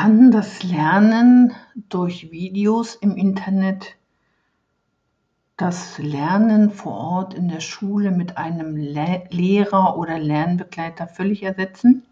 Kann das Lernen durch Videos im Internet das Lernen vor Ort in der Schule mit einem Le Lehrer oder Lernbegleiter völlig ersetzen?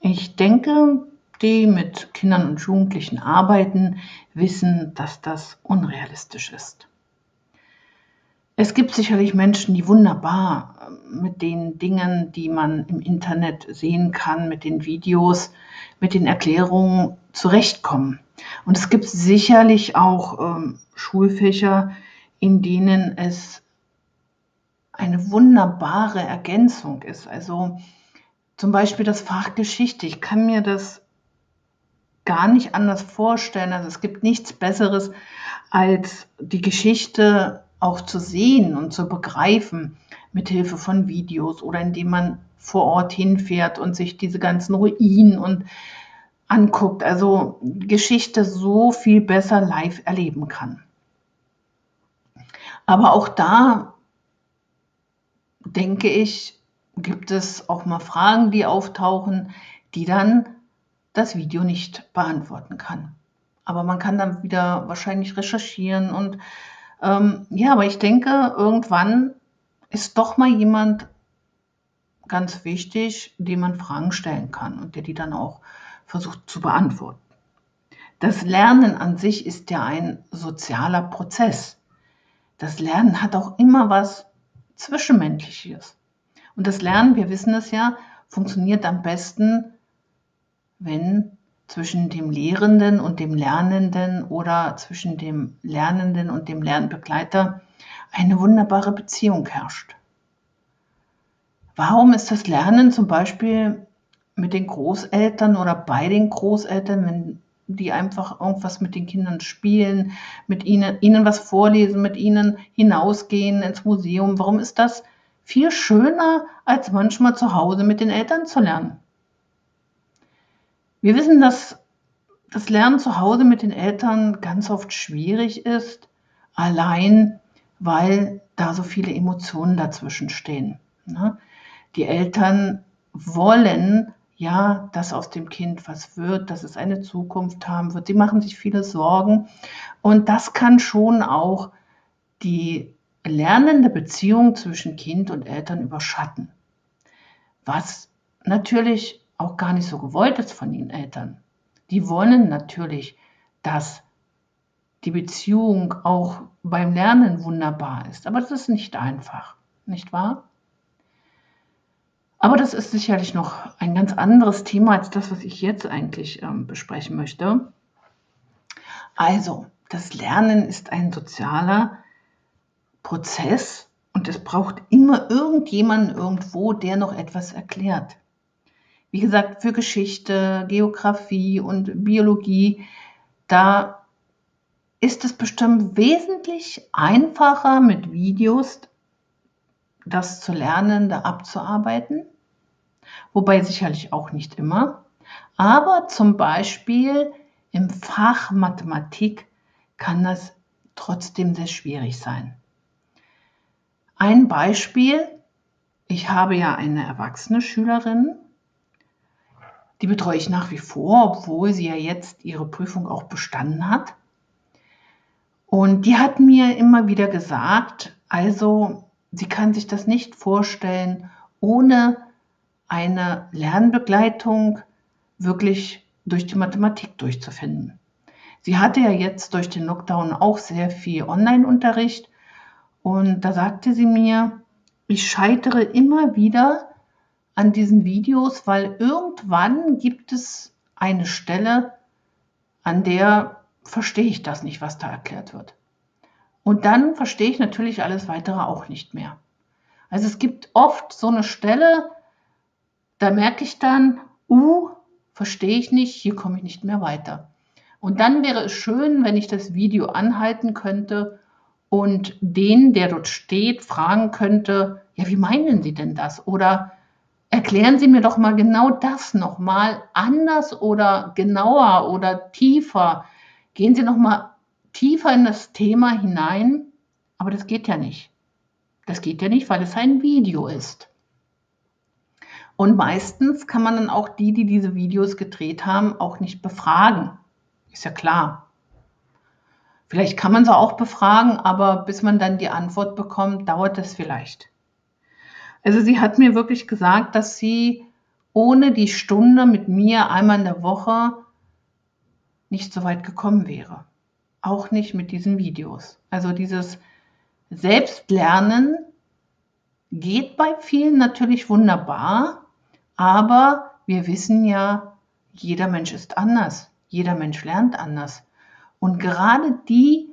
Ich denke, die mit Kindern und Jugendlichen arbeiten, wissen, dass das unrealistisch ist. Es gibt sicherlich Menschen, die wunderbar mit den Dingen, die man im Internet sehen kann, mit den Videos, mit den Erklärungen zurechtkommen. Und es gibt sicherlich auch ähm, Schulfächer, in denen es eine wunderbare Ergänzung ist. Also zum Beispiel das Fach Geschichte. Ich kann mir das gar nicht anders vorstellen. Also es gibt nichts Besseres, als die Geschichte auch zu sehen und zu begreifen mit Hilfe von Videos oder indem man vor Ort hinfährt und sich diese ganzen Ruinen und anguckt. Also Geschichte so viel besser live erleben kann. Aber auch da denke ich, gibt es auch mal Fragen, die auftauchen, die dann das Video nicht beantworten kann. Aber man kann dann wieder wahrscheinlich recherchieren und ähm, ja, aber ich denke, irgendwann ist doch mal jemand ganz wichtig, dem man Fragen stellen kann und der die dann auch versucht zu beantworten. Das Lernen an sich ist ja ein sozialer Prozess. Das Lernen hat auch immer was Zwischenmenschliches. Und das Lernen, wir wissen es ja, funktioniert am besten, wenn zwischen dem Lehrenden und dem Lernenden oder zwischen dem Lernenden und dem Lernbegleiter eine wunderbare Beziehung herrscht. Warum ist das Lernen zum Beispiel mit den Großeltern oder bei den Großeltern, wenn die einfach irgendwas mit den Kindern spielen, mit ihnen, ihnen was vorlesen, mit ihnen hinausgehen ins Museum, warum ist das viel schöner, als manchmal zu Hause mit den Eltern zu lernen? Wir wissen, dass das Lernen zu Hause mit den Eltern ganz oft schwierig ist, allein weil da so viele Emotionen dazwischen stehen. Ne? Die Eltern wollen ja, dass aus dem Kind was wird, dass es eine Zukunft haben wird. Sie machen sich viele Sorgen und das kann schon auch die lernende Beziehung zwischen Kind und Eltern überschatten. Was natürlich auch gar nicht so gewollt ist von den Eltern. Die wollen natürlich, dass die Beziehung auch beim Lernen wunderbar ist. Aber das ist nicht einfach, nicht wahr? Aber das ist sicherlich noch ein ganz anderes Thema als das, was ich jetzt eigentlich ähm, besprechen möchte. Also, das Lernen ist ein sozialer Prozess und es braucht immer irgendjemanden irgendwo, der noch etwas erklärt. Wie gesagt, für Geschichte, Geografie und Biologie, da ist es bestimmt wesentlich einfacher mit Videos das zu lernen, da abzuarbeiten. Wobei sicherlich auch nicht immer. Aber zum Beispiel im Fach Mathematik kann das trotzdem sehr schwierig sein. Ein Beispiel. Ich habe ja eine erwachsene Schülerin, die betreue ich nach wie vor, obwohl sie ja jetzt ihre Prüfung auch bestanden hat. Und die hat mir immer wieder gesagt, also sie kann sich das nicht vorstellen, ohne eine Lernbegleitung wirklich durch die Mathematik durchzufinden. Sie hatte ja jetzt durch den Lockdown auch sehr viel Online-Unterricht und da sagte sie mir, ich scheitere immer wieder an diesen Videos, weil irgendwann gibt es eine Stelle, an der verstehe ich das nicht, was da erklärt wird. Und dann verstehe ich natürlich alles weitere auch nicht mehr. Also es gibt oft so eine Stelle, da merke ich dann, uh, verstehe ich nicht, hier komme ich nicht mehr weiter. Und dann wäre es schön, wenn ich das Video anhalten könnte und den, der dort steht, fragen könnte, ja, wie meinen Sie denn das? Oder Erklären Sie mir doch mal genau das nochmal anders oder genauer oder tiefer. Gehen Sie noch mal tiefer in das Thema hinein. Aber das geht ja nicht. Das geht ja nicht, weil es ein Video ist. Und meistens kann man dann auch die, die diese Videos gedreht haben, auch nicht befragen. Ist ja klar. Vielleicht kann man sie auch befragen, aber bis man dann die Antwort bekommt, dauert es vielleicht. Also sie hat mir wirklich gesagt, dass sie ohne die Stunde mit mir einmal in der Woche nicht so weit gekommen wäre. Auch nicht mit diesen Videos. Also dieses Selbstlernen geht bei vielen natürlich wunderbar, aber wir wissen ja, jeder Mensch ist anders. Jeder Mensch lernt anders. Und gerade die,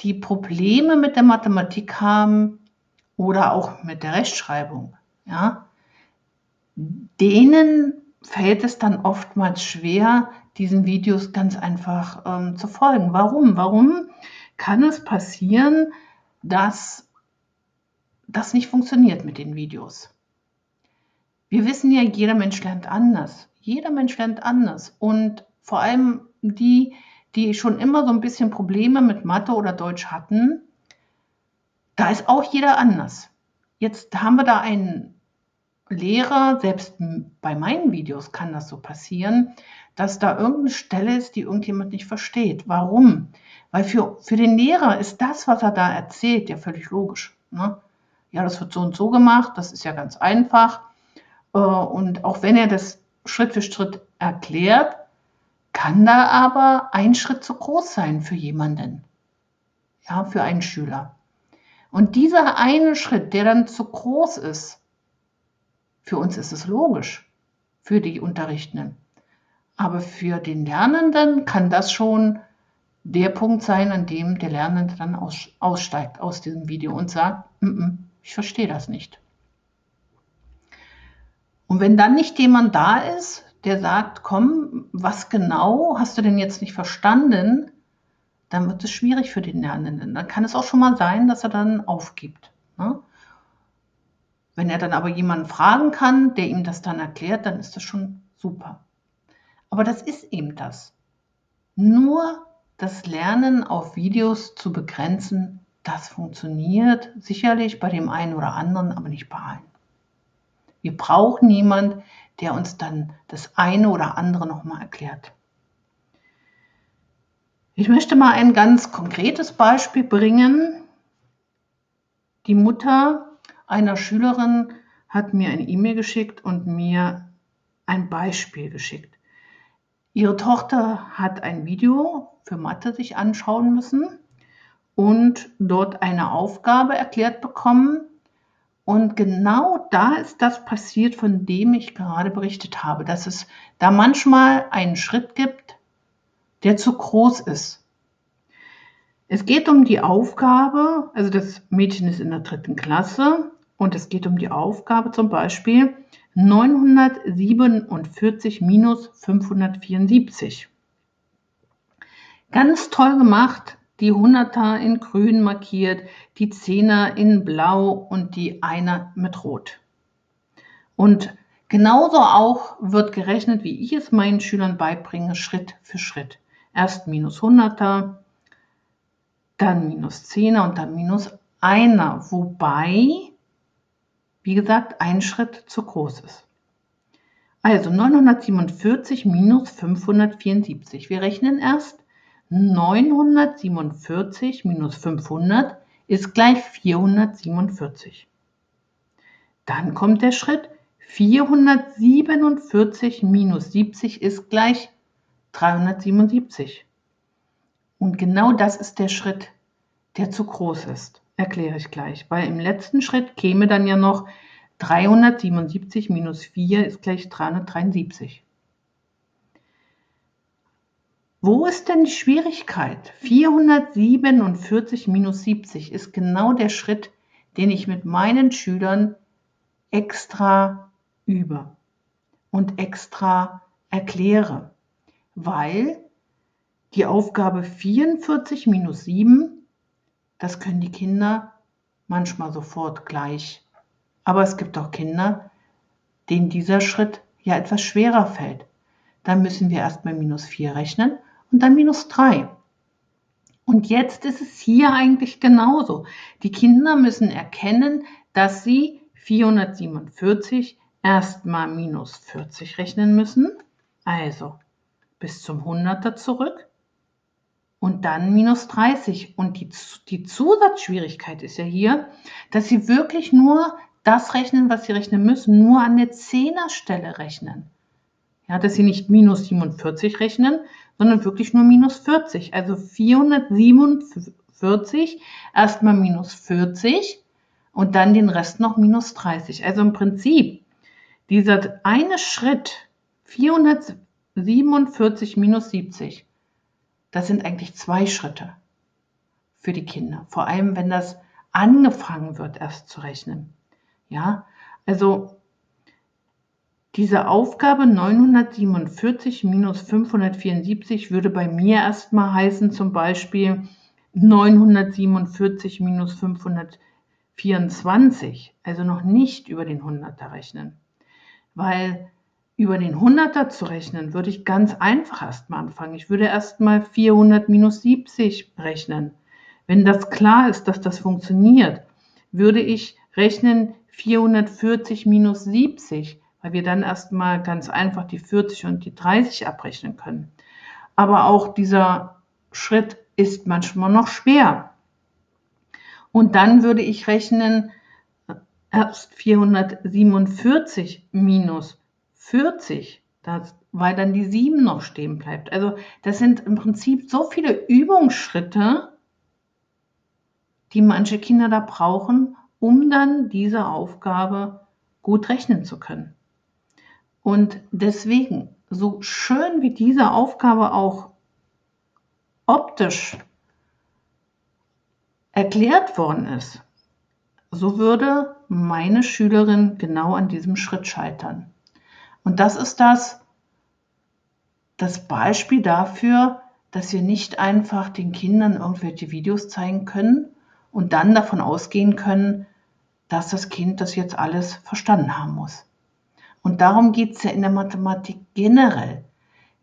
die Probleme mit der Mathematik haben oder auch mit der Rechtschreibung, ja, denen fällt es dann oftmals schwer, diesen Videos ganz einfach ähm, zu folgen. Warum? Warum kann es passieren, dass das nicht funktioniert mit den Videos? Wir wissen ja, jeder Mensch lernt anders. Jeder Mensch lernt anders. Und vor allem die, die schon immer so ein bisschen Probleme mit Mathe oder Deutsch hatten, da ist auch jeder anders. Jetzt haben wir da einen Lehrer, selbst bei meinen Videos kann das so passieren, dass da irgendeine Stelle ist, die irgendjemand nicht versteht. Warum? Weil für, für den Lehrer ist das, was er da erzählt, ja völlig logisch. Ne? Ja, das wird so und so gemacht, das ist ja ganz einfach. Äh, und auch wenn er das Schritt für Schritt erklärt, kann da aber ein Schritt zu groß sein für jemanden. Ja, für einen Schüler. Und dieser eine Schritt, der dann zu groß ist, für uns ist es logisch, für die Unterrichtenden. Aber für den Lernenden kann das schon der Punkt sein, an dem der Lernende dann aussteigt aus diesem Video und sagt, mm -mm, ich verstehe das nicht. Und wenn dann nicht jemand da ist, der sagt, komm, was genau hast du denn jetzt nicht verstanden, dann wird es schwierig für den Lernenden. Dann kann es auch schon mal sein, dass er dann aufgibt. Ne? Wenn er dann aber jemanden fragen kann, der ihm das dann erklärt, dann ist das schon super. Aber das ist eben das. Nur das Lernen auf Videos zu begrenzen, das funktioniert sicherlich bei dem einen oder anderen, aber nicht bei allen. Wir brauchen jemanden, der uns dann das eine oder andere nochmal erklärt. Ich möchte mal ein ganz konkretes Beispiel bringen. Die Mutter einer Schülerin hat mir eine E-Mail geschickt und mir ein Beispiel geschickt. Ihre Tochter hat ein Video für Mathe sich anschauen müssen und dort eine Aufgabe erklärt bekommen. Und genau da ist das passiert, von dem ich gerade berichtet habe, dass es da manchmal einen Schritt gibt, der zu groß ist. Es geht um die Aufgabe, also das Mädchen ist in der dritten Klasse und es geht um die Aufgabe zum Beispiel 947 minus 574. Ganz toll gemacht, die Hunderter in grün markiert, die Zehner in blau und die Einer mit rot. Und genauso auch wird gerechnet, wie ich es meinen Schülern beibringe, Schritt für Schritt. Erst minus Hunderter, dann minus Zehner und dann minus Einer, wobei wie gesagt, ein Schritt zu groß ist. Also 947 minus 574. Wir rechnen erst 947 minus 500 ist gleich 447. Dann kommt der Schritt 447 minus 70 ist gleich 377. Und genau das ist der Schritt, der zu groß ist. Erkläre ich gleich, weil im letzten Schritt käme dann ja noch 377 minus 4 ist gleich 373. Wo ist denn die Schwierigkeit? 447 minus 70 ist genau der Schritt, den ich mit meinen Schülern extra übe und extra erkläre, weil die Aufgabe 44 minus 7 das können die Kinder manchmal sofort gleich. Aber es gibt auch Kinder, denen dieser Schritt ja etwas schwerer fällt. Dann müssen wir erstmal minus 4 rechnen und dann minus 3. Und jetzt ist es hier eigentlich genauso. Die Kinder müssen erkennen, dass sie 447 erstmal minus 40 rechnen müssen, also bis zum 100er zurück und dann minus 30. Und die, die Zusatzschwierigkeit ist ja hier, dass sie wirklich nur das rechnen, was sie rechnen müssen, nur an der Zehnerstelle rechnen. Ja, dass sie nicht minus 47 rechnen, sondern wirklich nur minus 40. Also 447 erstmal minus 40 und dann den Rest noch minus 30. Also im Prinzip dieser eine Schritt 447 minus 70, das sind eigentlich zwei Schritte für die Kinder. Vor allem, wenn das angefangen wird, erst zu rechnen. Ja, also diese Aufgabe 947 minus 574 würde bei mir erstmal heißen, zum Beispiel 947 minus 524, also noch nicht über den 100er rechnen. Weil über den 100er zu rechnen, würde ich ganz einfach erstmal anfangen. Ich würde erstmal 400 minus 70 rechnen. Wenn das klar ist, dass das funktioniert, würde ich rechnen 440 minus 70, weil wir dann erstmal ganz einfach die 40 und die 30 abrechnen können. Aber auch dieser Schritt ist manchmal noch schwer. Und dann würde ich rechnen erst 447 minus 40, das, weil dann die 7 noch stehen bleibt. Also das sind im Prinzip so viele Übungsschritte, die manche Kinder da brauchen, um dann diese Aufgabe gut rechnen zu können. Und deswegen, so schön wie diese Aufgabe auch optisch erklärt worden ist, so würde meine Schülerin genau an diesem Schritt scheitern. Und das ist das, das Beispiel dafür, dass wir nicht einfach den Kindern irgendwelche Videos zeigen können und dann davon ausgehen können, dass das Kind das jetzt alles verstanden haben muss. Und darum geht es ja in der Mathematik generell.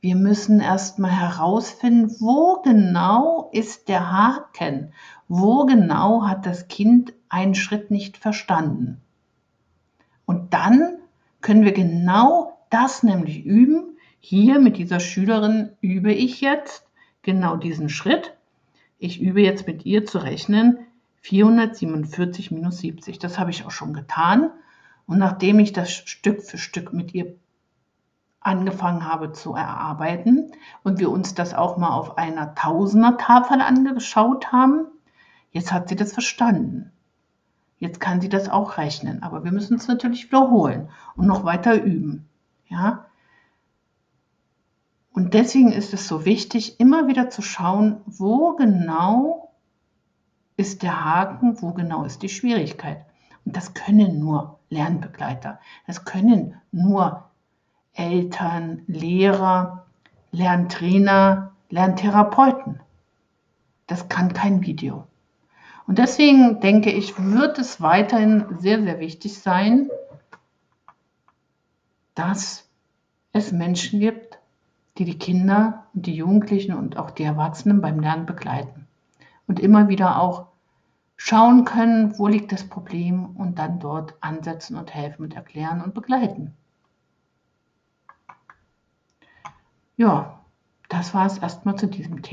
Wir müssen erstmal herausfinden, wo genau ist der Haken, wo genau hat das Kind einen Schritt nicht verstanden. Und dann können wir genau das nämlich üben. Hier mit dieser Schülerin übe ich jetzt genau diesen Schritt. Ich übe jetzt mit ihr zu rechnen, 447 minus 70. Das habe ich auch schon getan. Und nachdem ich das Stück für Stück mit ihr angefangen habe zu erarbeiten und wir uns das auch mal auf einer Tausender-Tafel angeschaut haben, jetzt hat sie das verstanden. Jetzt kann sie das auch rechnen, aber wir müssen es natürlich wiederholen und noch weiter üben. Ja? Und deswegen ist es so wichtig, immer wieder zu schauen, wo genau ist der Haken, wo genau ist die Schwierigkeit. Und das können nur Lernbegleiter. Das können nur Eltern, Lehrer, Lerntrainer, Lerntherapeuten. Das kann kein Video. Und deswegen denke ich, wird es weiterhin sehr, sehr wichtig sein, dass es Menschen gibt, die die Kinder und die Jugendlichen und auch die Erwachsenen beim Lernen begleiten und immer wieder auch schauen können, wo liegt das Problem und dann dort ansetzen und helfen und erklären und begleiten. Ja, das war es erstmal zu diesem Thema.